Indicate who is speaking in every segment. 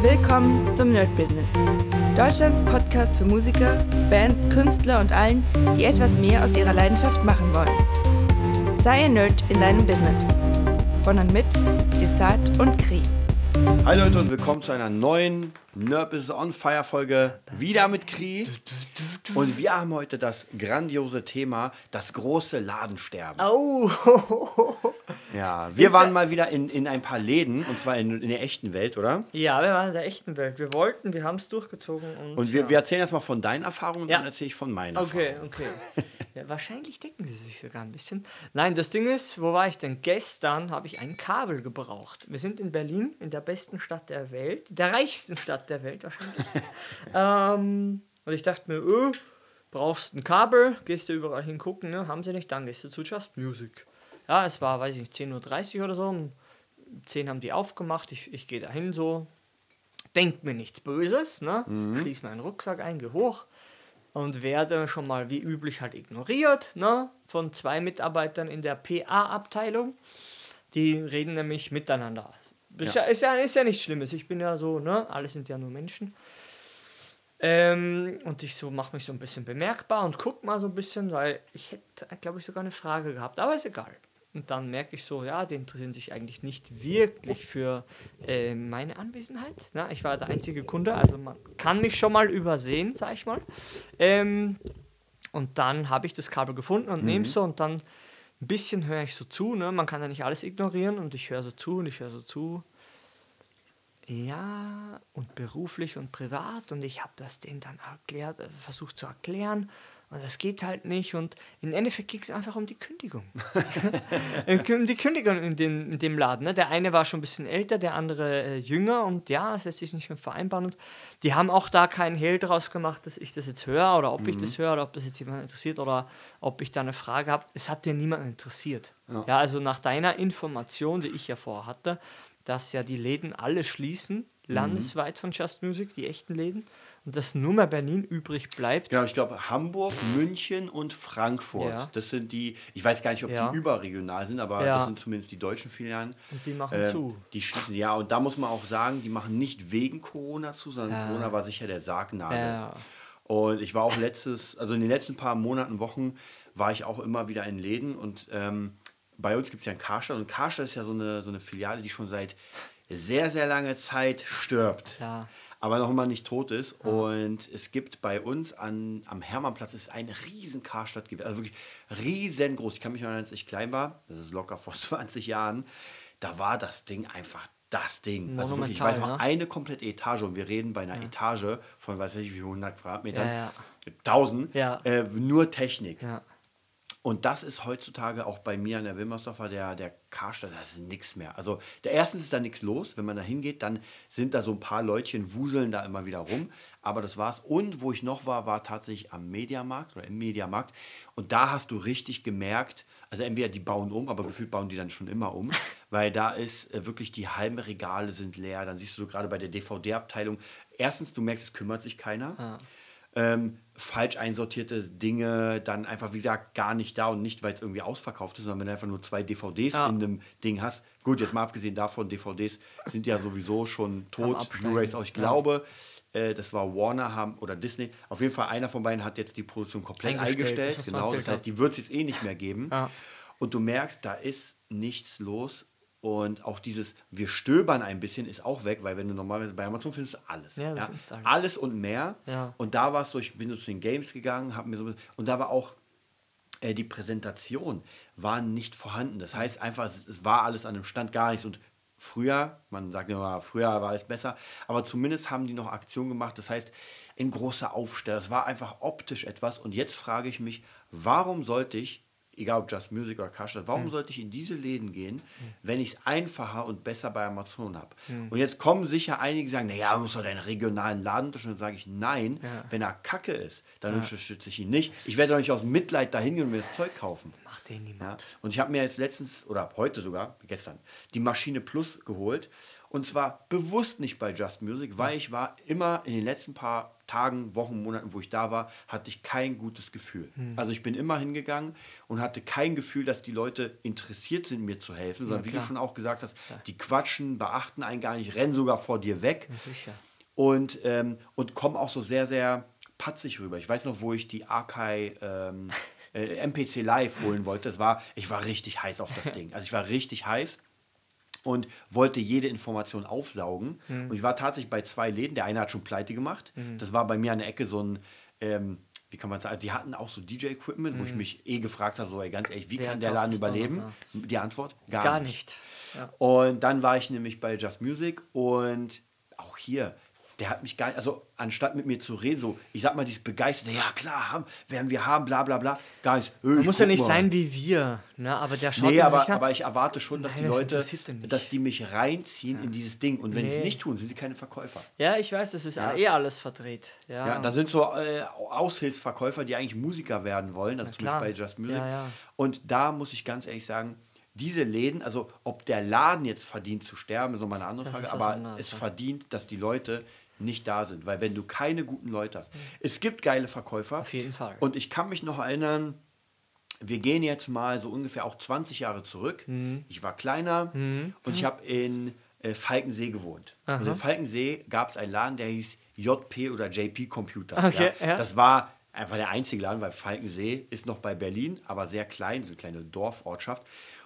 Speaker 1: Willkommen zum Nerd Business. Deutschlands Podcast für Musiker, Bands, Künstler und allen, die etwas mehr aus ihrer Leidenschaft machen wollen. Sei ein Nerd in deinem Business. Von und mit Desart und Kri.
Speaker 2: Hi Leute und willkommen zu einer neuen Nerd Business on Fire Folge. Wieder mit Kri. Und wir haben heute das grandiose Thema, das große Ladensterben.
Speaker 3: Au!
Speaker 2: Ja, wir waren mal wieder in, in ein paar Läden, und zwar in, in der echten Welt, oder?
Speaker 3: Ja, wir waren in der echten Welt. Wir wollten, wir haben es durchgezogen. Und,
Speaker 2: Und wir,
Speaker 3: ja.
Speaker 2: wir erzählen erstmal von deinen Erfahrungen und
Speaker 3: Ja.
Speaker 2: dann erzähle ich von meinen
Speaker 3: Okay,
Speaker 2: Erfahrungen.
Speaker 3: okay. Ja, wahrscheinlich decken sie sich sogar ein bisschen. Nein, das Ding ist, wo war ich denn? Gestern habe ich ein Kabel gebraucht. Wir sind in Berlin, in der besten Stadt der Welt, der reichsten Stadt der Welt wahrscheinlich. ähm, und ich dachte mir, öh, brauchst ein Kabel, gehst du überall hingucken, ne? haben sie nicht, dann gehst du zu Just Music. Ja, es war, weiß ich nicht, 10.30 Uhr oder so. Um 10 haben die aufgemacht, ich, ich gehe dahin so, denk mir nichts Böses, ne? Schließ meinen Rucksack ein, geh hoch und werde schon mal wie üblich halt ignoriert, ne? Von zwei Mitarbeitern in der PA-Abteilung. Die reden nämlich miteinander. Ist ja, ist, ja, ist ja nichts Schlimmes. Ich bin ja so, ne? Alle sind ja nur Menschen. Ähm, und ich so mache mich so ein bisschen bemerkbar und guck mal so ein bisschen, weil ich hätte, glaube ich, sogar eine Frage gehabt, aber ist egal. Und dann merke ich so, ja, die interessieren sich eigentlich nicht wirklich für äh, meine Anwesenheit. Na, ich war der einzige Kunde, also man kann mich schon mal übersehen, sag ich mal. Ähm, und dann habe ich das Kabel gefunden und nehme so und dann ein bisschen höre ich so zu. Ne? Man kann ja nicht alles ignorieren und ich höre so zu und ich höre so zu. Ja, und beruflich und privat und ich habe das denen dann erklärt, äh, versucht zu erklären und das geht halt nicht und im Endeffekt ging es einfach um die Kündigung. um die Kündigung in, den, in dem Laden. Ne? Der eine war schon ein bisschen älter, der andere äh, jünger und ja, es lässt sich nicht mehr vereinbaren und die haben auch da keinen Hehl draus gemacht, dass ich das jetzt höre oder ob ich das höre oder ob das jetzt jemand interessiert oder ob ich da eine Frage habe. Es hat dir niemand interessiert. Ja. also nach deiner Information, die ich ja vorher hatte, dass ja die Läden alle schließen, landesweit von Just Music, die echten Läden, dass nur mehr Berlin übrig bleibt.
Speaker 2: Genau, ich glaube Hamburg, München und Frankfurt.
Speaker 3: Ja.
Speaker 2: Das sind die, ich weiß gar nicht, ob
Speaker 3: Ja.
Speaker 2: die überregional sind, aber
Speaker 3: Ja.
Speaker 2: das sind zumindest die deutschen Filialen.
Speaker 3: Und die machen
Speaker 2: Äh,
Speaker 3: zu.
Speaker 2: Die schließen, ja, und da muss man auch sagen, die machen nicht wegen Corona zu, sondern. Corona war sicher der Sargnagel. Und ich war auch letztes, also in den letzten paar Monaten, Wochen, war ich auch immer wieder in Läden und ähm, bei uns gibt es ja einen Karstadt und Karstadt ist ja so eine, so eine Filiale, die schon seit sehr, sehr lange Zeit stirbt.
Speaker 3: Ja.
Speaker 2: Aber noch immer nicht tot ist. Und es gibt bei uns an, am Hermannplatz ist ein riesen Karstadt gewesen. Also wirklich riesengroß. Ich kann mich erinnern, als ich klein war, das ist locker vor 20 Jahren, da war das Ding einfach das Ding. Also wirklich, ich weiß noch,
Speaker 3: ne?
Speaker 2: eine komplette Etage und wir reden bei einer Etage von, weiß ich wie 100 Quadratmetern,
Speaker 3: Ja, ja.
Speaker 2: 1000,
Speaker 3: Ja.
Speaker 2: äh, nur Technik.
Speaker 3: Ja.
Speaker 2: Und das ist heutzutage auch bei mir an der Wilmersdorfer, der, der Karstadt, da ist nichts mehr. Also der erstens ist da nichts los. Wenn man da hingeht, dann sind da so ein paar Leutchen, wuseln da immer wieder rum. Aber das war's. Und wo ich noch war, war tatsächlich am Mediamarkt oder im Mediamarkt. Und da hast du richtig gemerkt, also entweder die bauen um, aber gefühlt bauen die dann schon immer um, weil da ist äh, wirklich die halben Regale sind leer. Dann siehst du so gerade bei der DVD-Abteilung, erstens, du merkst, es kümmert sich keiner ähm, falsch einsortierte Dinge dann einfach, wie gesagt, gar nicht da und nicht, weil es irgendwie ausverkauft ist, sondern wenn du einfach nur zwei DVDs
Speaker 3: Ja.
Speaker 2: in einem Ding hast. Gut, jetzt mal abgesehen davon, DVDs sind ja sowieso schon tot. Blu-rays auch. Ich glaube, äh, das war Warner haben oder Disney. Auf jeden Fall einer von beiden hat jetzt die Produktion komplett
Speaker 3: Eingestellt,
Speaker 2: eingestellt.
Speaker 3: das
Speaker 2: genau, das heißt, die wird es jetzt eh nicht mehr geben.
Speaker 3: Ja.
Speaker 2: Und du merkst, da ist nichts los. Und auch dieses, wir stöbern ein bisschen, ist auch weg, weil wenn du normalerweise bei Amazon findest du alles.
Speaker 3: Ja, du findest alles.
Speaker 2: alles und mehr.
Speaker 3: Ja.
Speaker 2: Und da war es so, ich bin so zu den Games gegangen, habe mir so und da war auch äh, die Präsentation war nicht vorhanden. Das heißt einfach, es, es war alles an dem Stand gar nichts und früher, man sagt immer, früher war es besser, aber zumindest haben die noch Aktionen gemacht. Das heißt, ein großer Aufsteller, das war einfach optisch etwas und jetzt frage ich mich, warum sollte ich egal ob Just Music oder Karstadt, warum
Speaker 3: Hm.
Speaker 2: sollte ich in diese Läden gehen, wenn ich es einfacher und besser bei Amazon habe?
Speaker 3: Hm.
Speaker 2: Und jetzt kommen sicher einige, die sagen, naja, du musst doch deinen regionalen Laden unterstützen. Dann sage ich, nein,
Speaker 3: Ja.
Speaker 2: wenn er kacke ist, dann unterstütze ich ihn nicht. Ich werde doch nicht aus Mitleid dahin gehen und mir das Zeug kaufen.
Speaker 3: Macht den
Speaker 2: Ja.
Speaker 3: niemand.
Speaker 2: Und ich habe mir jetzt letztens, oder heute sogar, gestern, die Maschine Plus geholt. Und zwar bewusst nicht bei Just Music, weil ich war immer in den letzten paar Tagen, Wochen, Monaten, wo ich da war, hatte ich kein gutes Gefühl. Also ich bin immer hingegangen und hatte kein Gefühl, dass die Leute interessiert sind, mir zu helfen, sondern wie du schon auch gesagt hast, die quatschen, beachten einen gar nicht, rennen sogar vor dir weg
Speaker 3: Sicher.
Speaker 2: und, ähm, und kommen auch so sehr, sehr patzig rüber. Ich weiß noch, wo ich die Arkai ähm, äh, MPC Live holen wollte. Das war, ich war richtig heiß auf das Ding. Also ich war richtig heiß und wollte jede Information aufsaugen. Und ich war tatsächlich bei zwei Läden. Der eine hat schon pleite gemacht. Das war bei mir an der Ecke so ein, ähm, wie kann man sagen, also die hatten auch so DJ-Equipment, wo ich mich eh gefragt habe, so ey, ganz ehrlich, wie
Speaker 3: Wer
Speaker 2: kann der Laden überleben? Die Antwort?
Speaker 3: Gar nicht. Ja.
Speaker 2: Und dann war ich nämlich bei Just Music und auch hier, der hat mich gar nicht, also anstatt mit mir zu reden, so, ich sag mal, dieses begeisterte, ja klar, haben, werden wir haben, bla bla bla, gar nicht.
Speaker 3: Man muss ja nicht sein wie wir, ne? aber der schaut
Speaker 2: Nee, aber, aber ich erwarte schon, dass
Speaker 3: Nein,
Speaker 2: die
Speaker 3: das
Speaker 2: Leute, dass die mich reinziehen in dieses Ding. Und wenn sie es
Speaker 3: Nee.
Speaker 2: nicht tun, sind sie keine Verkäufer.
Speaker 3: Ja, ich weiß, das ist eh alles verdreht. Ja,
Speaker 2: Ja, da sind so äh, Aushilfsverkäufer, die eigentlich Musiker werden wollen, also zum
Speaker 3: klar.
Speaker 2: Beispiel bei Just Music.
Speaker 3: Ja, ja.
Speaker 2: Und da muss ich ganz ehrlich sagen, diese Läden, also ob der Laden jetzt verdient zu sterben, ist nochmal eine andere
Speaker 3: Das
Speaker 2: Frage,
Speaker 3: ist
Speaker 2: aber
Speaker 3: anderes,
Speaker 2: es
Speaker 3: ja.
Speaker 2: verdient, dass die Leute nicht da sind. Weil wenn du keine guten Leute hast, es gibt geile Verkäufer.
Speaker 3: Auf jeden Fall.
Speaker 2: Und ich kann mich noch erinnern, wir gehen jetzt mal so ungefähr auch 20 Jahre zurück.
Speaker 3: Mhm.
Speaker 2: Ich war kleiner und ich habe in äh, Falkensee gewohnt. Und in Falkensee gab es einen Laden, der hieß JP oder JP Computers.
Speaker 3: Okay,
Speaker 2: ja.
Speaker 3: ja.
Speaker 2: Das war einfach der einzige Laden, weil Falkensee ist noch bei Berlin, aber sehr klein, so eine kleine Dorfortschaft.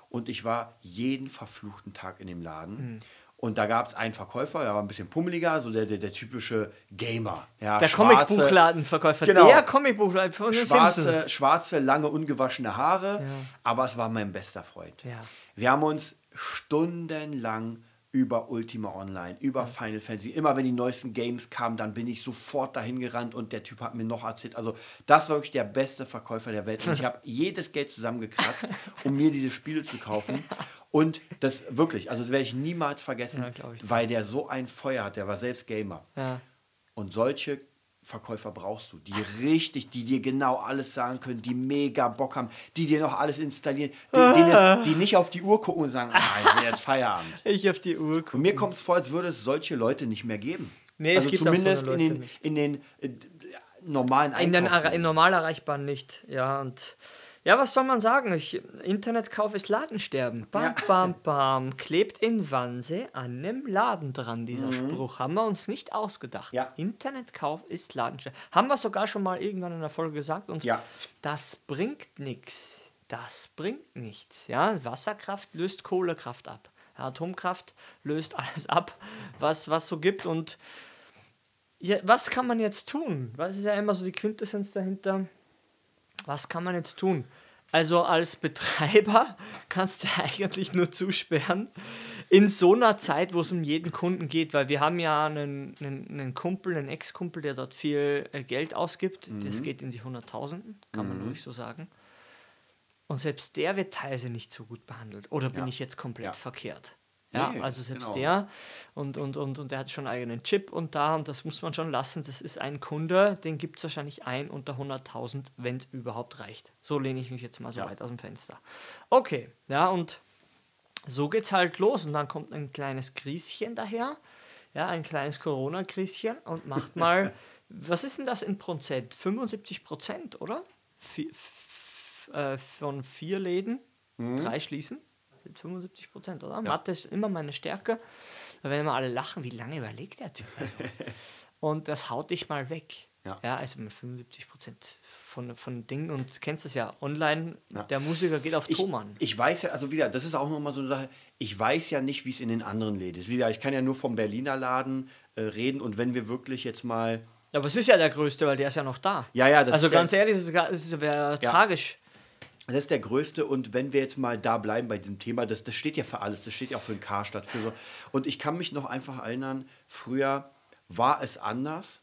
Speaker 2: Und ich war jeden verfluchten Tag in dem Laden.
Speaker 3: Mhm.
Speaker 2: Und da gab es einen Verkäufer, der war ein bisschen pummeliger, so der, der, der typische Gamer. Ja,
Speaker 3: der Comicbuchladenverkäufer,
Speaker 2: Genau.
Speaker 3: der Comicbuchladen von den
Speaker 2: schwarze,
Speaker 3: Simpsons.
Speaker 2: schwarze, lange, ungewaschene Haare. Aber es war mein bester Freund.
Speaker 3: Ja.
Speaker 2: Wir haben uns stundenlang über Ultima Online, über Final Fantasy, immer wenn die neuesten Games kamen, dann bin ich sofort dahin gerannt und der Typ hat mir noch erzählt. Also, das war wirklich der beste Verkäufer der Welt. Und ich habe jedes Geld zusammengekratzt, um mir diese Spiele zu kaufen. Und das wirklich, also das werde ich niemals vergessen,
Speaker 3: Ja, ich.
Speaker 2: weil der so ein Feuer hat, der war selbst Gamer.
Speaker 3: Ja.
Speaker 2: Und solche Verkäufer brauchst du, die richtig, die dir genau alles sagen können, die mega Bock haben, die dir noch alles installieren, die, die, die nicht auf die Uhr gucken und sagen, ah, ich will jetzt Feierabend.
Speaker 3: Ich auf die Uhr
Speaker 2: Und
Speaker 3: gucken.
Speaker 2: mir kommt es vor, als würde es solche Leute nicht mehr geben.
Speaker 3: Nee, es
Speaker 2: also
Speaker 3: gibt auch so
Speaker 2: zumindest
Speaker 3: eine
Speaker 2: in den, in den äh, normalen
Speaker 3: In den in normal erreichbaren nicht. Ja, und ja, was soll man sagen? Ich, Internetkauf ist Ladensterben. Bam,
Speaker 2: Ja.
Speaker 3: bam, bam. Klebt in Wannsee an einem Laden dran, dieser
Speaker 2: Mhm.
Speaker 3: Spruch. Haben wir uns nicht ausgedacht.
Speaker 2: Ja.
Speaker 3: Internetkauf ist Ladensterben. Haben wir sogar schon mal irgendwann in der Folge gesagt. Und
Speaker 2: Ja.
Speaker 3: das bringt nichts. Das bringt nichts. Ja, Wasserkraft löst Kohlekraft ab. Atomkraft löst alles ab, was was so gibt. Und ja, was kann man jetzt tun? Was ist ja immer so die Quintessenz dahinter? Was kann man jetzt tun? Also als Betreiber kannst du eigentlich nur zusperren in so einer Zeit, wo es um jeden Kunden geht, weil wir haben ja einen, einen, einen Kumpel, einen Ex-Kumpel, der dort viel äh, Geld ausgibt. Das geht in die Hunderttausenden, kann man ruhig so sagen. Und selbst der wird teilweise nicht so gut behandelt. Oder bin
Speaker 2: Ja.
Speaker 3: ich jetzt komplett
Speaker 2: Ja.
Speaker 3: verkehrt? Ja,
Speaker 2: Nee,
Speaker 3: also selbst
Speaker 2: genau.
Speaker 3: der und, und, und, und der hat schon einen eigenen Chip und da und das muss man schon lassen. Das ist ein Kunde, den gibt es wahrscheinlich ein unter 100.000, wenn es überhaupt reicht. So lehne ich mich jetzt mal so
Speaker 2: Ja.
Speaker 3: weit aus dem Fenster. Okay, ja, und so geht's halt los und dann kommt ein kleines Grieschen daher, ja, ein kleines Corona-Grieschen und macht mal, was ist denn das in Prozent? 75 Prozent, oder? F- äh, von vier Läden, drei schließen. Sind 75 Prozent, oder? Mathe ist immer meine Stärke. Weil wenn immer alle lachen, wie lange überlegt der Typ? Also, und das haut dich mal weg.
Speaker 2: Ja.
Speaker 3: also mit 75 Prozent von, von Dingen und du kennst das ja online,
Speaker 2: Ja.
Speaker 3: der Musiker geht auf
Speaker 2: Ich,
Speaker 3: Thomann.
Speaker 2: ich weiß ja, also wieder, das ist auch nochmal so eine Sache, ich weiß ja nicht, wie es in den anderen Läden ist. Wieder, ich kann ja nur vom Berliner Laden äh, reden und wenn wir wirklich jetzt mal
Speaker 3: Ja, aber es ist ja der größte, weil der ist ja noch da.
Speaker 2: Ja, ja, das
Speaker 3: Also
Speaker 2: ist der-
Speaker 3: ganz ehrlich, es ist, es wäre tragisch.
Speaker 2: Das ist der größte und wenn wir jetzt mal da bleiben bei diesem Thema, das, das steht ja für alles, das steht ja auch für den Karstadt. Für so. Und ich kann mich noch einfach erinnern, früher war es anders,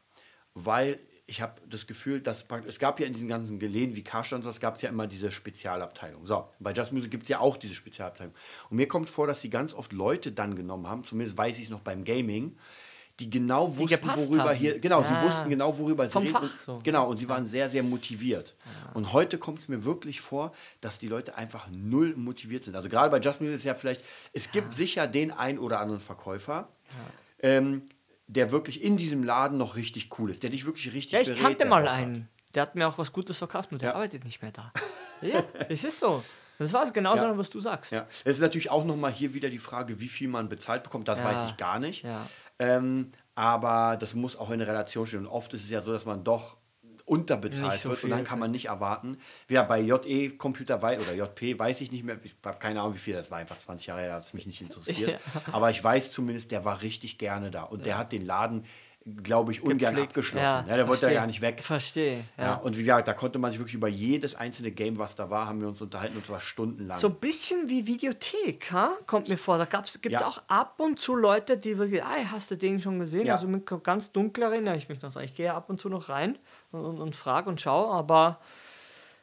Speaker 2: weil ich habe das Gefühl, dass es gab ja in diesen ganzen Geläden wie Karstadt und so, es gab ja immer diese Spezialabteilung. So, bei Just Music gibt es ja auch diese Spezialabteilung. Und mir kommt vor, dass sie ganz oft Leute dann genommen haben, zumindest weiß ich es noch beim Gaming, die genau wussten,
Speaker 3: gepasst
Speaker 2: worüber
Speaker 3: haben.
Speaker 2: hier, genau, sie
Speaker 3: Ja.
Speaker 2: wussten genau, worüber sie
Speaker 3: Vom
Speaker 2: reden.
Speaker 3: Fach
Speaker 2: und,
Speaker 3: so.
Speaker 2: Genau, und sie waren sehr, sehr motiviert. Und heute kommt es mir wirklich vor, dass die Leute einfach null motiviert sind. Also gerade bei Just Music ist ja vielleicht, es gibt sicher den ein oder anderen Verkäufer, ähm, der wirklich in diesem Laden noch richtig cool ist, der dich wirklich richtig
Speaker 3: Ja, ich
Speaker 2: berät,
Speaker 3: kannte mal
Speaker 2: Bock hat.
Speaker 3: einen. Der hat mir auch was Gutes verkauft und der
Speaker 2: Ja.
Speaker 3: arbeitet nicht mehr da. Ja, es ist so. Das war genau
Speaker 2: Ja.
Speaker 3: so, was du sagst.
Speaker 2: Ja, es ist natürlich auch nochmal hier wieder die Frage, wie viel man bezahlt bekommt. Das
Speaker 3: Ja.
Speaker 2: weiß ich gar nicht.
Speaker 3: Ja.
Speaker 2: Ähm, aber das muss auch in Relation stehen. Und oft ist es ja so, dass man doch unterbezahlt
Speaker 3: so
Speaker 2: wird und dann kann man nicht erwarten. Ja, bei JE Computer wei- oder JP weiß ich nicht mehr, ich habe keine Ahnung wie viel, das war einfach 20 Jahre her, hat es mich nicht interessiert. Aber ich weiß zumindest, der war richtig gerne da und der hat den Laden, glaube ich, ungern
Speaker 3: Gepflegt.
Speaker 2: abgeschlossen. Ja, der wollte ja gar nicht weg.
Speaker 3: Verstehe. Ja.
Speaker 2: Ja. und wie gesagt, da konnte man sich wirklich über jedes einzelne Game, was da war, haben wir uns unterhalten und zwar stundenlang.
Speaker 3: So ein bisschen wie Videothek, ha? kommt mir vor. Da gibt es
Speaker 2: Ja.
Speaker 3: auch ab und zu Leute, die wirklich, ah, hast du den schon gesehen?
Speaker 2: Ja.
Speaker 3: Also mit ganz dunkler erinnere ich mich noch. Ich gehe ab und zu noch rein und, und, und frage und schaue, aber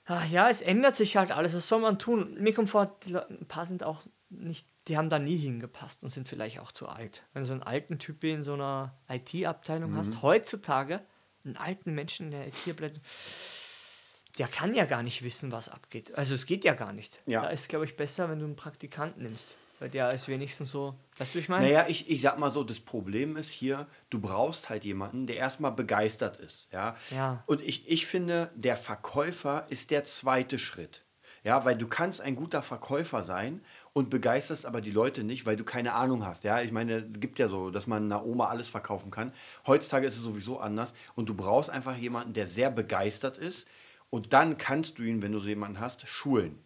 Speaker 3: ah, ja, es ändert sich halt alles. Was soll man tun? Mir kommt vor, ein paar sind auch nicht, die haben da nie hingepasst und sind vielleicht auch zu alt. Wenn du so einen alten Typ in so einer IT-Abteilung
Speaker 2: Mhm.
Speaker 3: hast, heutzutage einen alten Menschen in der IT-Abteilung, der kann ja gar nicht wissen, was abgeht. Also es geht ja gar nicht.
Speaker 2: Ja.
Speaker 3: Da ist, glaube ich, besser, wenn du einen Praktikanten nimmst. Weil der ist wenigstens so, weißt du, ich meine?
Speaker 2: Naja, ich, ich sag mal so, das Problem ist hier, du brauchst halt jemanden, der erstmal begeistert ist. Ja.
Speaker 3: Ja.
Speaker 2: Und ich, ich finde, der Verkäufer ist der zweite Schritt. Ja, weil du kannst ein guter Verkäufer sein und begeisterst aber die Leute nicht, weil du keine Ahnung hast. Ja, ich meine, es gibt ja so, dass man einer Oma alles verkaufen kann. Heutzutage ist es sowieso anders und du brauchst einfach jemanden, der sehr begeistert ist und dann kannst du ihn, wenn du so jemanden hast, schulen.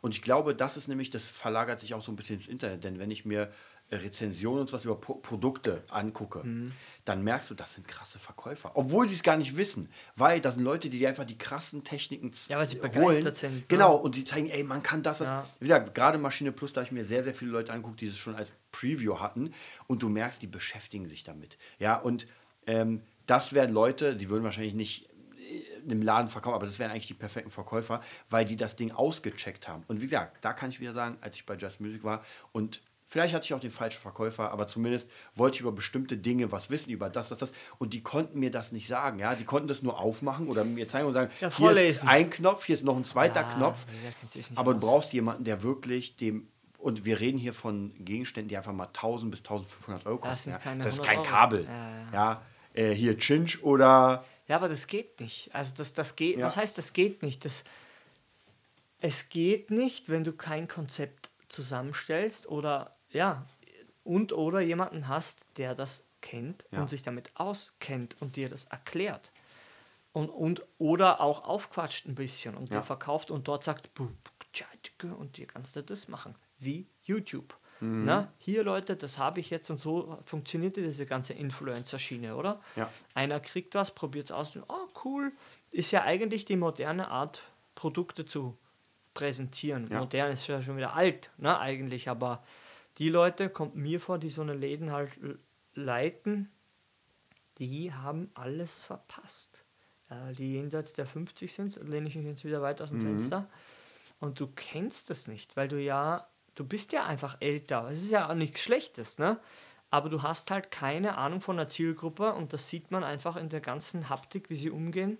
Speaker 2: Und ich glaube, das ist nämlich, das verlagert sich auch so ein bisschen ins Internet, denn wenn ich mir Rezensionen und sowas über Pro Produkte angucke,
Speaker 3: Mhm.
Speaker 2: Dann merkst du, das sind krasse Verkäufer. Obwohl sie es gar nicht wissen, weil das sind Leute, die dir einfach die krassen Techniken
Speaker 3: Ja, weil sie begeistert sind, ne?
Speaker 2: Genau, und sie zeigen, ey, man kann das, das.
Speaker 3: Ja.
Speaker 2: Wie gesagt, gerade Maschine Plus, da habe ich mir sehr, sehr viele Leute angeguckt, die es schon als Preview hatten und du merkst, die beschäftigen sich damit. Ja, und ähm, das wären Leute, die würden wahrscheinlich nicht äh, im Laden verkaufen, aber das wären eigentlich die perfekten Verkäufer, weil die das Ding ausgecheckt haben. Und wie gesagt, da kann ich wieder sagen, als ich bei Just Music war und vielleicht hatte ich auch den falschen Verkäufer, aber zumindest wollte ich über bestimmte Dinge was wissen, über das, das, das. Und die konnten mir das nicht sagen. Ja? Die konnten das nur aufmachen oder mir zeigen und sagen,
Speaker 3: Ja,
Speaker 2: hier ist ein Knopf, hier ist noch ein zweiter
Speaker 3: Ja,
Speaker 2: Knopf. Aber du
Speaker 3: aus.
Speaker 2: brauchst jemanden, der wirklich dem und wir reden hier von Gegenständen, die einfach mal 1000 bis 1500 Euro
Speaker 3: Das
Speaker 2: kosten.
Speaker 3: sind
Speaker 2: ja. das ist
Speaker 3: 100
Speaker 2: kein
Speaker 3: Euro.
Speaker 2: Kabel.
Speaker 3: Ja,
Speaker 2: äh, hier Chinch oder
Speaker 3: Ja, aber das geht nicht. Also das, das geht, was heißt, das geht nicht? Das, es geht nicht, wenn du kein Konzept zusammenstellst oder ja, und oder jemanden hast, der das kennt
Speaker 2: Ja.
Speaker 3: und sich damit auskennt und dir das erklärt. Und, und oder auch aufquatscht ein bisschen und
Speaker 2: Ja.
Speaker 3: dir verkauft und dort sagt, und dir kannst du das machen. Wie YouTube.
Speaker 2: Mhm.
Speaker 3: Na, hier Leute, das habe ich jetzt und so funktioniert diese ganze Influencer-Schiene, oder?
Speaker 2: Ja.
Speaker 3: Einer kriegt was, probiert es aus und oh cool. Ist ja eigentlich die moderne Art, Produkte zu präsentieren.
Speaker 2: Ja.
Speaker 3: Modern ist ja schon wieder alt, ne, eigentlich, aber die Leute, kommt mir vor, die so eine Läden halt leiten, die haben alles verpasst. Ja, die jenseits der 50 sind, lehne ich mich jetzt wieder weit aus dem Fenster. Und du kennst das nicht, weil du ja, du bist ja einfach älter. Es ist ja auch nichts Schlechtes, ne? Aber du hast halt keine Ahnung von der Zielgruppe und das sieht man einfach in der ganzen Haptik, wie sie umgehen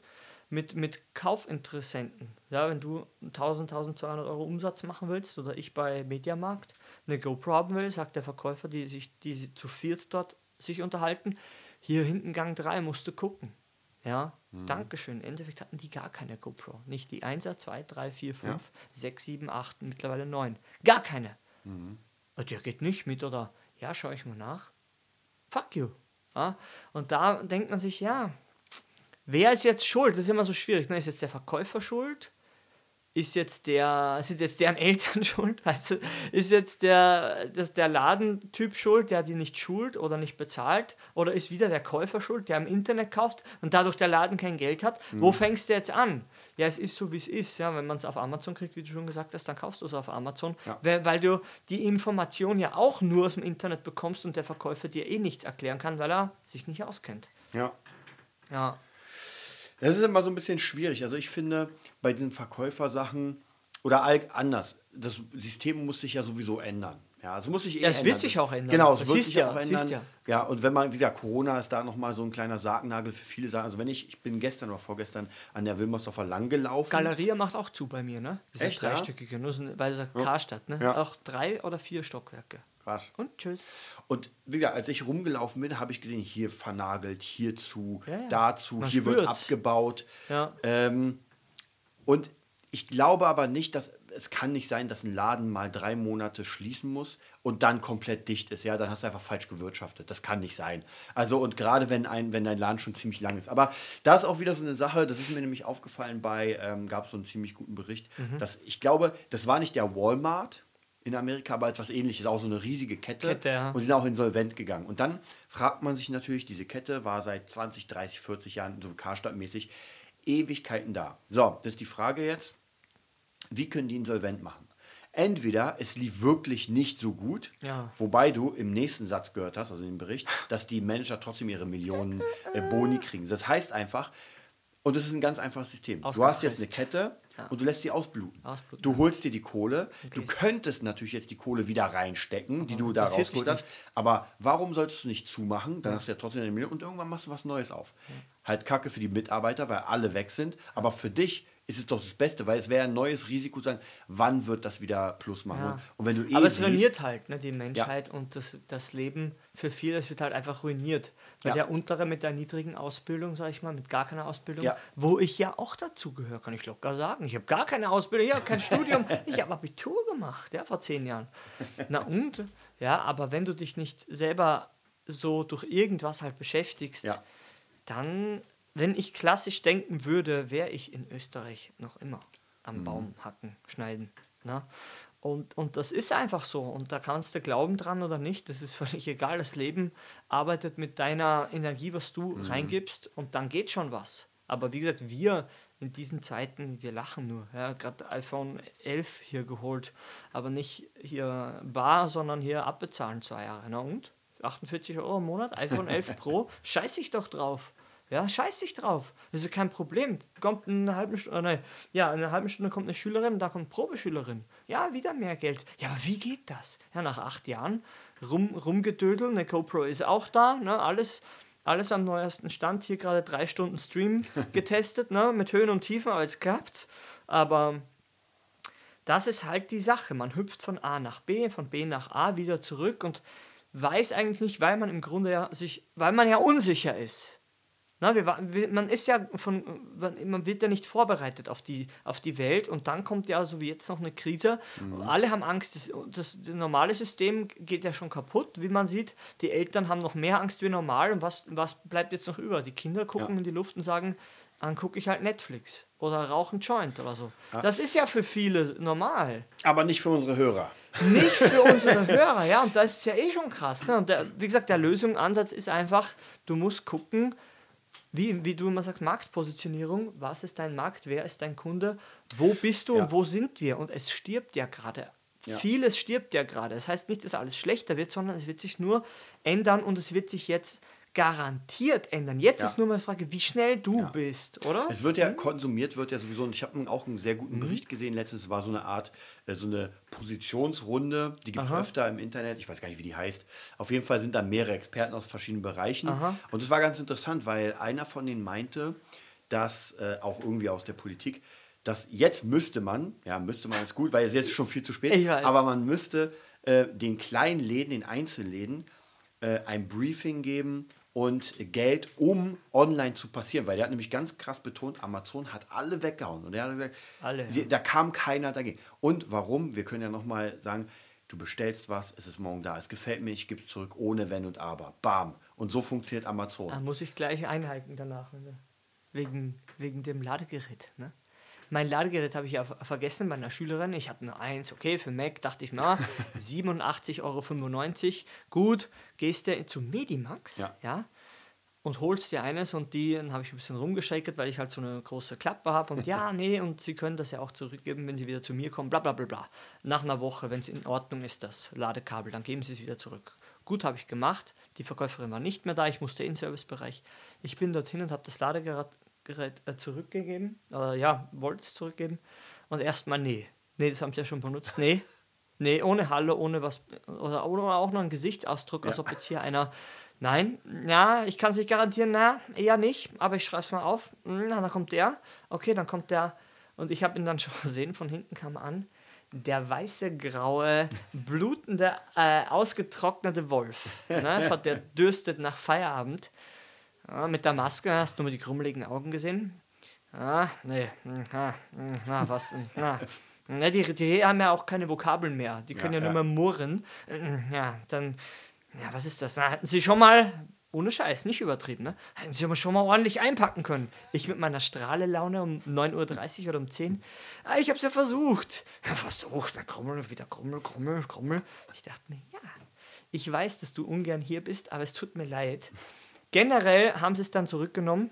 Speaker 3: mit, mit Kaufinteressenten. Ja, wenn du 1000, 1200 Euro Umsatz machen willst oder ich bei Mediamarkt eine GoPro haben will, sagt der Verkäufer, die sich die zu viert dort sich unterhalten, hier hinten Gang 3 musst du gucken. Ja, Dankeschön. Im Endeffekt hatten die gar keine GoPro. Nicht die 1er, 2, 3, 4, 5, 6, 7, 8, mittlerweile 9. Gar keine. Und der geht nicht mit oder ja, schau ich mal nach. Fuck you. Ja? Und da denkt man sich, ja, wer ist jetzt schuld? Das ist immer so schwierig. Ne? Ist jetzt der Verkäufer schuld? Ist jetzt der, sind jetzt deren Eltern schuld? Weißt du, ist jetzt der, das, der Ladentyp schuld, der die nicht schult oder nicht bezahlt? Oder ist wieder der Käufer schuld, der im Internet kauft und dadurch der Laden kein Geld hat? Wo fängst du jetzt an? Ja, es ist so, wie es ist. Ja, wenn man es auf Amazon kriegt, wie du schon gesagt hast, dann kaufst du es auf Amazon,
Speaker 2: Ja.
Speaker 3: weil, weil du die Information ja auch nur aus dem Internet bekommst und der Verkäufer dir eh nichts erklären kann, weil er sich nicht auskennt.
Speaker 2: ja.
Speaker 3: Ja.
Speaker 2: Das ist immer so ein bisschen schwierig. Also ich finde, bei diesen Verkäufersachen oder anders, das System muss sich ja sowieso ändern. Ja, es muss sich eh
Speaker 3: Ja, es wird
Speaker 2: ändern.
Speaker 3: sich
Speaker 2: Das-
Speaker 3: auch ändern.
Speaker 2: Genau, es
Speaker 3: Das
Speaker 2: wird sich
Speaker 3: ja,
Speaker 2: auch ändern.
Speaker 3: ja.
Speaker 2: Ja, und wenn man, wie gesagt, Corona ist da nochmal so ein kleiner Sargnagel für viele Sachen. Also wenn ich, ich bin gestern oder vorgestern an der Wilmersdorfer lang gelaufen.
Speaker 3: Galeria macht auch zu bei mir, ne? Diese
Speaker 2: Echt, ja?
Speaker 3: dreistöckige, nur so bei dieser Karstadt, ne?
Speaker 2: Ja.
Speaker 3: Auch drei oder vier Stockwerke.
Speaker 2: Krass.
Speaker 3: Und tschüss.
Speaker 2: Und wie gesagt, als ich rumgelaufen bin, habe ich gesehen, hier vernagelt, hier zu,
Speaker 3: Ja, ja.
Speaker 2: dazu,
Speaker 3: Man
Speaker 2: hier wird
Speaker 3: spürt's.
Speaker 2: abgebaut.
Speaker 3: Ja.
Speaker 2: Ähm, und ich glaube aber nicht, dass es kann nicht sein, dass ein Laden mal drei Monate schließen muss und dann komplett dicht ist. Ja, dann hast du einfach falsch gewirtschaftet. Das kann nicht sein. Also und gerade wenn ein, wenn dein Laden schon ziemlich lang ist. Aber da ist auch wieder so eine Sache, das ist mir nämlich aufgefallen bei, ähm, gab es so einen ziemlich guten Bericht,
Speaker 3: Mhm.
Speaker 2: dass ich glaube, das war nicht der Walmart in Amerika, aber etwas ähnliches, auch so eine riesige Kette.
Speaker 3: Kette, ja.
Speaker 2: Und die sind auch insolvent gegangen. Und dann fragt man sich natürlich, diese Kette war seit 20, 30, 40 Jahren so Karstadt-mäßig Ewigkeiten da. So, das ist die Frage jetzt, wie können die insolvent machen? Entweder es lief wirklich nicht so gut,
Speaker 3: Ja.
Speaker 2: wobei du im nächsten Satz gehört hast, also im Bericht, dass die Manager trotzdem ihre Millionen äh, Boni kriegen. Das heißt einfach, und das ist ein ganz einfaches System. Du hast jetzt eine
Speaker 3: Ausgepresst.
Speaker 2: Kette und du lässt sie ausbluten.
Speaker 3: Ausbluten.
Speaker 2: Du holst dir die Kohle. Du
Speaker 3: gehst-
Speaker 2: könntest natürlich jetzt die Kohle wieder reinstecken, die du da rausgeholt hast. Aber warum solltest du es nicht zumachen? Dann hast du ja trotzdem eine Million und irgendwann machst du was Neues auf. Halt Kacke für die Mitarbeiter, weil alle weg sind. Aber für dich ist es doch das Beste, weil es wäre ein neues Risiko zu sagen, wann wird das wieder Plus machen.
Speaker 3: Ja.
Speaker 2: Und wenn du eh
Speaker 3: Aber es ruiniert halt ne, die Menschheit und das, das Leben für viele, es wird halt einfach ruiniert. Weil
Speaker 2: Ja.
Speaker 3: der untere mit der niedrigen Ausbildung, sag ich mal, mit gar keiner Ausbildung,
Speaker 2: Ja.
Speaker 3: wo ich ja auch dazu gehöre, kann ich locker sagen. Ich habe gar keine Ausbildung, ich habe kein Studium, ich habe Abitur gemacht, ja, vor zehn Jahren. Na und? Ja, aber wenn du dich nicht selber so durch irgendwas halt beschäftigst,
Speaker 2: Ja.
Speaker 3: dann, wenn ich klassisch denken würde, wäre ich in Österreich noch immer am
Speaker 2: Mhm.
Speaker 3: Baum hacken, schneiden. Ne? Und, und das ist einfach so. Und da kannst du glauben dran oder nicht. Das ist völlig egal. Das Leben arbeitet mit deiner Energie, was du
Speaker 2: Mhm.
Speaker 3: reingibst, und dann geht schon was. Aber wie gesagt, wir in diesen Zeiten, wir lachen nur. Ja, Gerade iPhone 11 hier geholt, aber nicht hier bar, sondern hier abbezahlen zwei Jahre. Na und? 48 Euro im Monat, iPhone 11 Pro, scheiß ich doch drauf. Ja, scheiß ich drauf. Das ist kein Problem. Kommt in einer halben Stunde, nein, ja, in einer halben Stunde kommt eine Schülerin, da kommt Probeschülerin. Ja, wieder mehr Geld. Ja, aber wie geht das? Ja, nach acht Jahren rum, rumgedödel, eine GoPro ist auch da, ne, alles, alles am neuesten Stand. Hier gerade drei Stunden Stream getestet, ne, mit Höhen und Tiefen, aber es klappt. Aber das ist halt die Sache. Man hüpft von A nach B, von B nach A wieder zurück und weiß eigentlich nicht, weil man im Grunde ja sich, weil man ja unsicher ist. Na, wir, man ist ja von, man wird ja nicht vorbereitet auf die, auf die Welt und dann kommt ja so wie jetzt noch eine Krise. Alle haben Angst, das, das, das normale System geht ja schon kaputt, wie man sieht. Die Eltern haben noch mehr Angst wie normal und was, was bleibt jetzt noch über? Die Kinder gucken
Speaker 2: Ja.
Speaker 3: in die Luft und sagen, dann gucke ich halt Netflix oder rauchen Joint oder so. Das ist ja für viele normal
Speaker 2: Aber nicht für unsere Hörer.
Speaker 3: nicht für unsere Hörer, ja, und das ist ja eh schon krass. Ne? Und der, wie gesagt, der Lösungsansatz ist einfach, du musst gucken, wie, wie du immer sagst, Marktpositionierung, was ist dein Markt, wer ist dein Kunde, wo bist du
Speaker 2: Ja.
Speaker 3: und wo sind wir? Und es stirbt ja gerade.
Speaker 2: Ja.
Speaker 3: Vieles stirbt ja gerade. Das heißt nicht, dass alles schlechter wird, sondern es wird sich nur ändern und es wird sich jetzt garantiert ändern. Jetzt
Speaker 2: Ja.
Speaker 3: ist nur mal die Frage, wie schnell du
Speaker 2: Ja.
Speaker 3: bist, oder?
Speaker 2: Es wird ja konsumiert, wird ja sowieso. Und ich habe auch einen sehr
Speaker 3: Mhm.
Speaker 2: guten Bericht gesehen. Letztens war so eine Art, äh, so eine Positionsrunde. Die gibt es öfter im Internet. Ich weiß gar nicht, wie die heißt. Auf jeden Fall sind da mehrere Experten aus verschiedenen Bereichen.
Speaker 3: Aha.
Speaker 2: Und das war ganz interessant, weil einer von denen meinte, dass äh, auch irgendwie aus der Politik, dass jetzt müsste man, ja, müsste man ist gut, weil es jetzt schon viel zu spät, aber man müsste äh, den kleinen Läden, den Einzelläden, äh, ein Briefing geben und Geld, um online zu passieren. Weil der hat nämlich ganz krass betont, Amazon hat alle weggehauen. Und er hat gesagt,
Speaker 3: Alle, ja.
Speaker 2: da kam keiner dagegen. Und warum? Wir können ja nochmal sagen, du bestellst was, es ist morgen da, es gefällt mir, ich gebe es zurück, ohne Wenn und Aber. Bam. Und so funktioniert Amazon.
Speaker 3: Da muss ich gleich einhaken danach. Ne? Wegen, wegen dem Ladegerät. Ne? Mein Ladegerät habe ich ja ver- vergessen bei einer Schülerin. Ich hatte eine 1, okay, für Mac dachte ich mal, 87,95 Euro. Gut, gehst du zu Medimax
Speaker 2: Ja.
Speaker 3: ja, und holst dir eines und die, dann habe ich ein bisschen rumgeschakert, weil ich halt so eine große Klappe habe und ja, nee, und sie können das ja auch zurückgeben, wenn sie wieder zu mir kommen, bla bla bla bla. Nach einer Woche, wenn es in Ordnung ist, das Ladekabel, dann geben sie es wieder zurück. Gut, habe ich gemacht. Die Verkäuferin war nicht mehr da, ich musste in den Servicebereich. Ich bin dorthin und habe das Ladegerät Gerät, zurückgegeben. Äh, ja, wollte es zurückgeben. Und erstmal, nee. Nee, das haben sie ja schon benutzt. Nee, Nee, ohne Hallo, ohne was. Oder, oder auch noch einen Gesichtsausdruck, als ob jetzt hier einer. Nein, ja, ich kann es nicht garantieren, na, eher nicht, aber ich schreibe es mal auf. Hm, Na, dann kommt der. Okay, dann kommt der. Und ich habe ihn dann schon gesehen, von hinten kam an. Der weiße, graue, blutende, äh, ausgetrocknete Wolf. Ne, der dürstet nach Feierabend. Ja, mit der Maske hast du nur die krummeligen Augen gesehen. Ah, nee. hm, ah, hm, Na, was? hm, Na. Die, die haben ja auch keine Vokabeln mehr. Die können ja,
Speaker 2: Ja,
Speaker 3: nur mehr murren. Hm, Ja, dann. Ja, was ist das? Na, hätten sie schon mal. Ohne Scheiß, nicht übertrieben, ne? Hätten sie aber schon mal ordentlich einpacken können. Ich mit meiner Strahlelaune um 9.30 Uhr oder um 10 Ah, ich hab's ja versucht. Ja, versucht, dann krummel, wieder krummel, krummel, krummel. Ich dachte mir, ja, ich weiß, dass du ungern hier bist, aber es tut mir leid. Generell haben sie es dann zurückgenommen,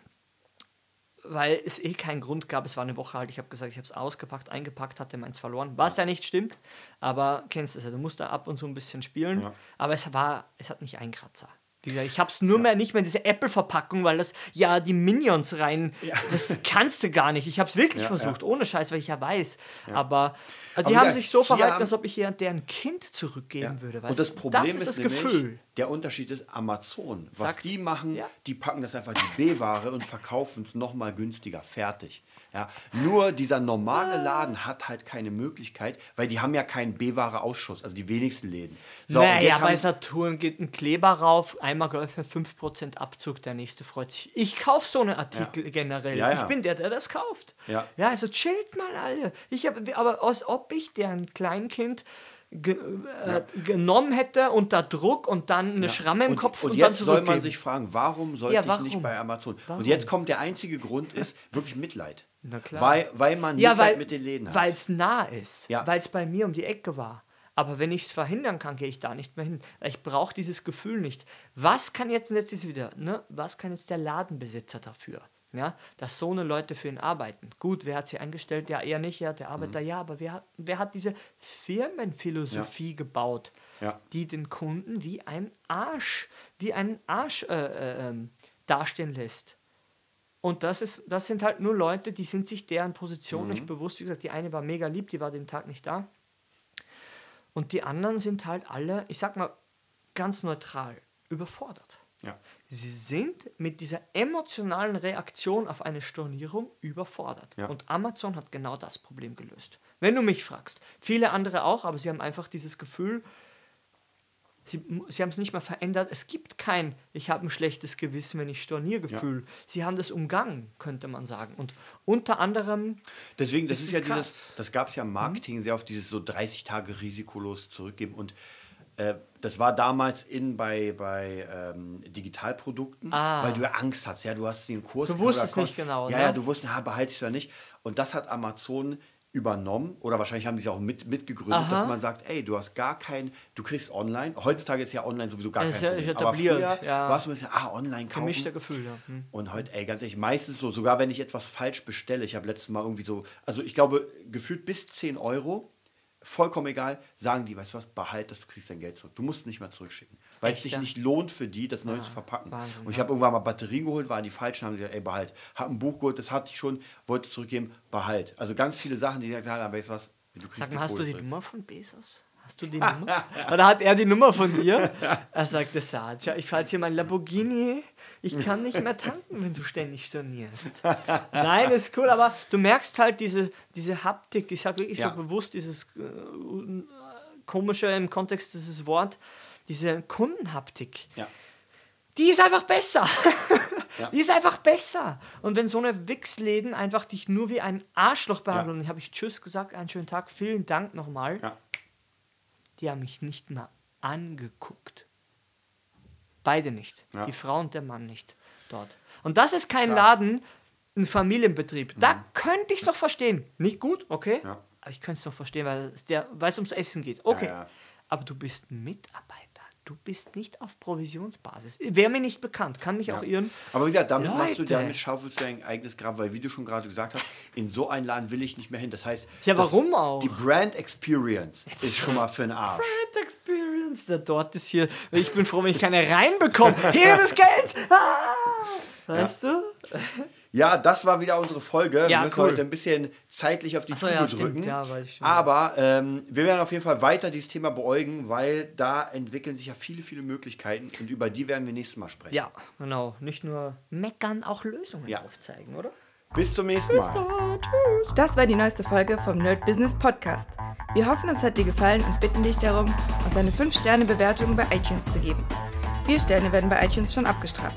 Speaker 3: weil es eh keinen Grund gab. Es war eine Woche alt. Ich habe gesagt, ich habe es ausgepackt, eingepackt, hatte meins verloren. Was ja nicht stimmt, aber kennst es ja. Du musst da ab und zu ein bisschen spielen.
Speaker 2: Ja.
Speaker 3: Aber es war, es hat nicht einen Kratzer. Wie gesagt, ich habe es nur mehr nicht mehr in diese Apple-Verpackung, weil das ja die Minions rein. Das kannst du gar nicht. Ich habe es wirklich
Speaker 2: Ja,
Speaker 3: versucht, ohne Scheiß, weil ich ja weiß. Aber äh, die haben
Speaker 2: ja,
Speaker 3: sich so verhalten,
Speaker 2: haben-
Speaker 3: als ob ich hier deren Kind zurückgeben würde.
Speaker 2: Und das? Problem
Speaker 3: das
Speaker 2: ist,
Speaker 3: das
Speaker 2: nämlich,
Speaker 3: Gefühl.
Speaker 2: der Unterschied ist Amazon. Was
Speaker 3: Sagt-
Speaker 2: die machen,
Speaker 3: Ja.
Speaker 2: die packen das einfach die B-Ware und verkaufen es nochmal günstiger. Fertig. Ja, nur dieser normale. Laden hat halt keine Möglichkeit, weil die haben ja keinen B-Ware-Ausschuss, also die wenigsten Läden. So,
Speaker 3: naja, bei Saturn geht ein Kleber rauf, einmal geöffnet, 5% Abzug, der nächste freut sich. Ich kaufe so eine Artikel generell.
Speaker 2: Ja, ja.
Speaker 3: Ich bin der, der das kauft.
Speaker 2: Ja.
Speaker 3: ja also chillt mal alle. Ich hab, aber als ob ich deren Kleinkind ge äh, genommen hätte unter Druck und dann eine Schramme im
Speaker 2: und,
Speaker 3: Kopf und,
Speaker 2: und
Speaker 3: dann
Speaker 2: jetzt soll man sich fragen, warum sollte
Speaker 3: Ja,
Speaker 2: ich
Speaker 3: warum?
Speaker 2: nicht bei Amazon?
Speaker 3: Warum?
Speaker 2: Und jetzt kommt der einzige Grund ist wirklich Mitleid.
Speaker 3: Na klar.
Speaker 2: Weil, weil man
Speaker 3: ja,
Speaker 2: Mitleid
Speaker 3: weil
Speaker 2: mit den Läden hat.
Speaker 3: weil es nah ist,
Speaker 2: Ja.
Speaker 3: weil es bei mir um die Ecke war. Aber wenn ich es verhindern kann, gehe ich da nicht mehr hin. Ich brauche dieses Gefühl nicht. Was kann jetzt, und jetzt ist wieder, ne, was kann jetzt der Ladenbesitzer dafür? Ja, dass so eine Leute für ihn arbeiten. Gut, wer hat sie eingestellt? Ja, er nicht, ja, der Arbeiter,
Speaker 2: Mhm.
Speaker 3: ja, aber wer hat, wer hat diese Firmenphilosophie gebaut,
Speaker 2: Ja.
Speaker 3: die den Kunden wie ein Arsch, wie einen Arsch äh, äh, ähm, dastehen lässt? Und das, ist, das sind halt nur Leute, die sind sich deren Position nicht bewusst. Wie gesagt, die eine war mega lieb, die war den Tag nicht da. Und die anderen sind halt alle, ich sag mal, ganz neutral, überfordert.
Speaker 2: Ja.
Speaker 3: Sie sind mit dieser emotionalen Reaktion auf eine Stornierung überfordert.
Speaker 2: Ja.
Speaker 3: Und Amazon hat genau das Problem gelöst. Wenn du mich fragst. Viele andere auch, aber sie haben einfach dieses Gefühl, sie, sie haben es nicht mal verändert. Es gibt kein, ich habe ein schlechtes Gewissen, wenn ich Storniergefühl. Sie haben das umgangen, könnte man sagen. Und unter anderem,
Speaker 2: Deswegen, das
Speaker 3: Das
Speaker 2: ist,
Speaker 3: ist
Speaker 2: ja
Speaker 3: krass. Mhm.
Speaker 2: dieses, das gab es ja im Marketing sehr oft, dieses so 30 Tage risikolos zurückgeben. Und äh, das war damals in bei, bei ähm, Digitalprodukten,
Speaker 3: Ah.
Speaker 2: weil du ja Angst hast. Ja, du hast den Kurs.
Speaker 3: Du wusstest nicht genau,
Speaker 2: Ja,
Speaker 3: ne?
Speaker 2: ja, du wusstest, ja, behalte ich es oder nicht. Und das hat Amazon übernommen oder wahrscheinlich haben die es auch mit, mitgegründet,
Speaker 3: Aha.
Speaker 2: dass man sagt, ey, du hast gar kein, du kriegst online, heutzutage ist ja online sowieso gar
Speaker 3: Es
Speaker 2: kein
Speaker 3: ist
Speaker 2: Problem,
Speaker 3: ja
Speaker 2: aber
Speaker 3: etabliert,
Speaker 2: früher
Speaker 3: ja.
Speaker 2: war es ein bisschen, ah, online kaufen.
Speaker 3: gemischter Gefühl. Ja. Hm.
Speaker 2: Und heute, ey, ganz ehrlich, meistens so, sogar wenn ich etwas falsch bestelle, ich habe letztes Mal irgendwie so, also ich glaube, gefühlt bis 10 Euro, vollkommen egal, sagen die, weißt du was, behalt das, du kriegst dein Geld zurück. Du musst es nicht mehr zurückschicken. Weil es
Speaker 3: Echt,
Speaker 2: sich
Speaker 3: ja?
Speaker 2: nicht lohnt für die, das neu zu verpacken.
Speaker 3: Wahnsinn,
Speaker 2: und ich habe irgendwann mal Batterien geholt, waren die falschen, haben gesagt, ey, behalt. Hab ein Buch geholt, das hatte ich schon, wollte es zurückgeben, behalt. Also ganz viele Sachen, die gesagt haben, weißt du was, du kriegst
Speaker 3: Sag mal, hast
Speaker 2: Kohle
Speaker 3: du die
Speaker 2: zurück.
Speaker 3: Nummer von Bezos? Hast du die Nummer? Oder hat er die Nummer von dir? Er sagte, Satya, ich fahre jetzt hier mein Lamborghini. Ich kann nicht mehr tanken, wenn du ständig stornierst. Nein, ist cool, aber du merkst halt diese, diese Haptik. Ich sage wirklich
Speaker 2: Ja.
Speaker 3: so bewusst dieses äh, komische im Kontext dieses Wort, diese Kundenhaptik.
Speaker 2: Ja.
Speaker 3: Die ist einfach besser. Die ist einfach besser. Und wenn so eine Wichsläden einfach dich nur wie ein Arschloch behandeln, dann habe ich Tschüss gesagt, einen schönen Tag, vielen Dank nochmal.
Speaker 2: Ja.
Speaker 3: Die haben mich nicht mal angeguckt. Beide nicht.
Speaker 2: Ja.
Speaker 3: Die Frau und der Mann nicht dort. Und das ist kein
Speaker 2: Krass.
Speaker 3: Laden, ein Familienbetrieb. Da könnte ich es noch verstehen. Nicht gut, okay?
Speaker 2: Ja.
Speaker 3: Aber ich könnte es noch verstehen, weil es der, ums Essen geht. Okay.
Speaker 2: Ja.
Speaker 3: Aber du bist Mitarbeiter. Du bist nicht auf Provisionsbasis. Wäre mir nicht bekannt, kann mich auch irren.
Speaker 2: Aber wie gesagt, damit machst du,
Speaker 3: Leute.
Speaker 2: damit schaufelst du dein eigenes Grab, weil wie du schon gerade gesagt hast, in so einen Laden will ich nicht mehr hin. Das heißt,
Speaker 3: Ja, warum auch?
Speaker 2: Die Brand Experience ist schon mal für den Arsch.
Speaker 3: Brand Experience, der dort ist hier. Ich bin froh, wenn ich keine reinbekomme. Hier das Geld! Ah! Weißt du?
Speaker 2: Ja, das war wieder unsere Folge.
Speaker 3: Ja,
Speaker 2: wir müssen
Speaker 3: cool.
Speaker 2: heute ein bisschen zeitlich auf die Tube
Speaker 3: ja,
Speaker 2: drücken.
Speaker 3: Ja.
Speaker 2: Aber ähm, wir werden auf jeden Fall weiter dieses Thema beäugen, weil da entwickeln sich ja viele, viele Möglichkeiten und über die werden wir nächstes Mal sprechen.
Speaker 3: Ja, genau. Nicht nur meckern, auch Lösungen
Speaker 2: Ja.
Speaker 3: aufzeigen, oder?
Speaker 2: Bis zum nächsten Mal.
Speaker 1: Das war die neueste Folge vom Nerd Business Podcast. Wir hoffen, es hat dir gefallen und bitten dich darum, uns eine 5-Sterne-Bewertung bei iTunes zu geben. Vier Sterne werden bei iTunes schon abgestraft.